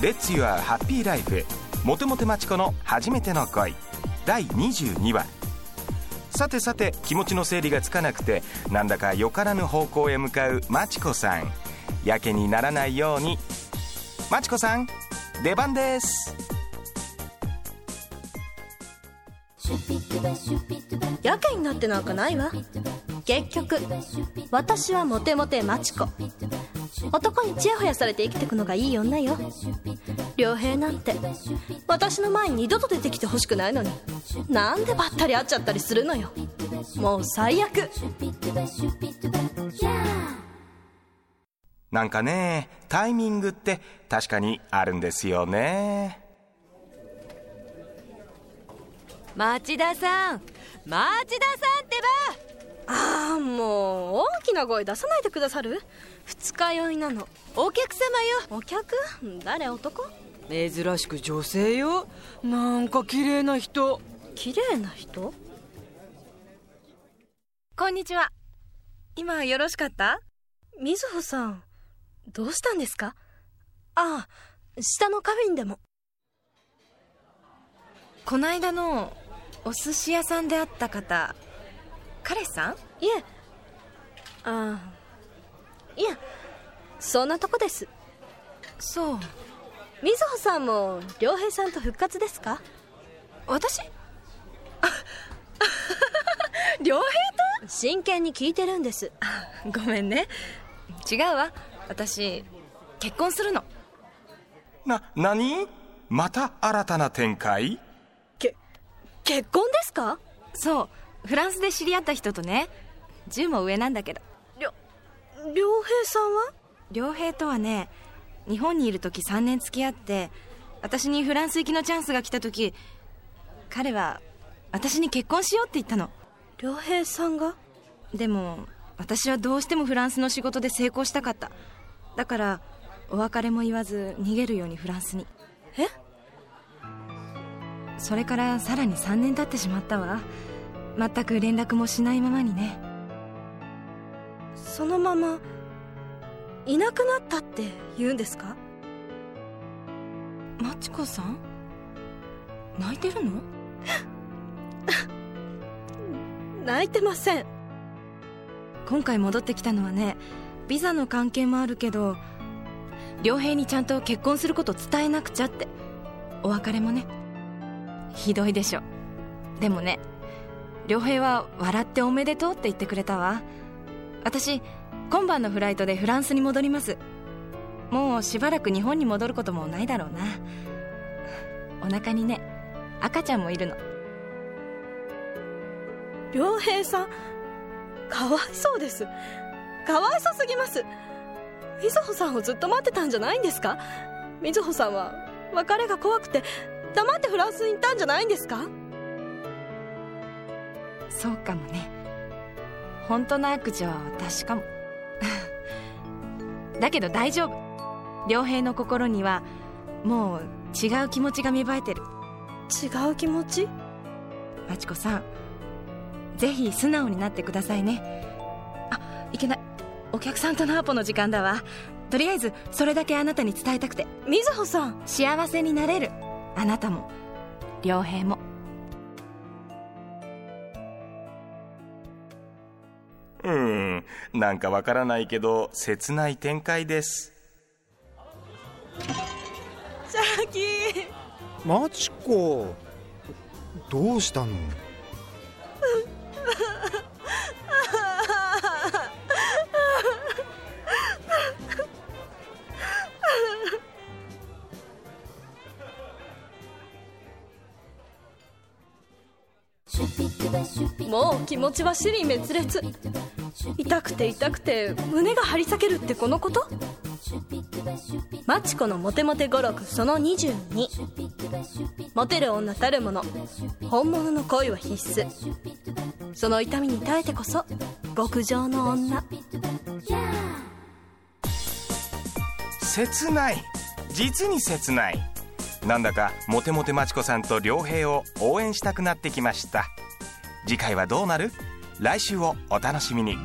「レッツ・ユア・ハッピー・ライフ」モテモテマチコの初めての恋。第22話。さてさて気持ちの整理がつかなくてなんだかよからぬ方向へ向かうマチコさん。やけにならないように。マチコさん出番です。やけになってなんかないわ結局私はモテモテマチコ男にチヤホヤされて生きてくのがいい女よ良平なんて私の前に二度と出てきてほしくないのになんでばったり会っちゃったりするのよもう最悪なんかねタイミングって確かにあるんですよね町田さん町田さんってば。ああもう大きな声出さないでくださる？二日酔いなの。お客様よ。お客？誰男？珍しく女性よ。なんか綺麗な人。綺麗な人？こんにちは。今よろしかった？みずほさんどうしたんですか？ああ下のカフェンでも。こないだのお寿司屋さんで会った方彼氏さん？いえ。ああいやそんなとこです。そう。みずほさんも良平さんと復活ですか？私？良平と？真剣に聞いてるんです。ごめんね。違うわ。私結婚するの。な何？また新たな展開？け結婚ですか？そうフランスで知り合った人とね10も上なんだけど。りょ良平さんは？良平とはね日本にいる時3年付き合って私にフランス行きのチャンスが来た時彼は私に結婚しようって言ったの。良平さんが？でも私はどうしてもフランスの仕事で成功したかった。だからお別れも言わず逃げるようにフランスに。え？それからさらに3年経ってしまったわ。全く連絡もしないままにね。そのままいなくなったって言うんですか？マチコさん？泣いてるの？泣いてません。今回戻ってきたのはねビザの関係もあるけど良平にちゃんと結婚すること伝えなくちゃって。お別れもねひどいでしょ。でもね良平は笑っておめでとうって言ってくれたわ。私今晩のフライトでフランスに戻ります。もうしばらく日本に戻ることもないだろうな。お腹にね赤ちゃんもいるの。良平さんかわいそうです。かわいそすぎます。みずほさんをずっと待ってたんじゃないんですか？みずほさんは別れが怖くて黙ってフランスに行ったんじゃないんですか？そうかもね。本当の悪女は私かも。だけど大丈夫。良平の心にはもう違う気持ちが芽生えてる。違う気持ち？まちこさんぜひ素直になってくださいね。あいけない。お客さんとのアポの時間だわ。とりあえずそれだけあなたに伝えたくて。みずほさん。幸せになれるあなたも良平も。うんなんかわからないけど切ない展開です。シャキマチコどうしたの？もう気持ちは支離滅裂。痛くて痛くて胸が張り裂けるってこのこと？マチコのモテモテ語録その22モテる女たるもの。本物の恋は必須。その痛みに耐えてこそ極上の女。切ない。実に切ない。なんだかモテモテマチコさんと良平を応援したくなってきました。次回はどうなる？来週をお楽しみに。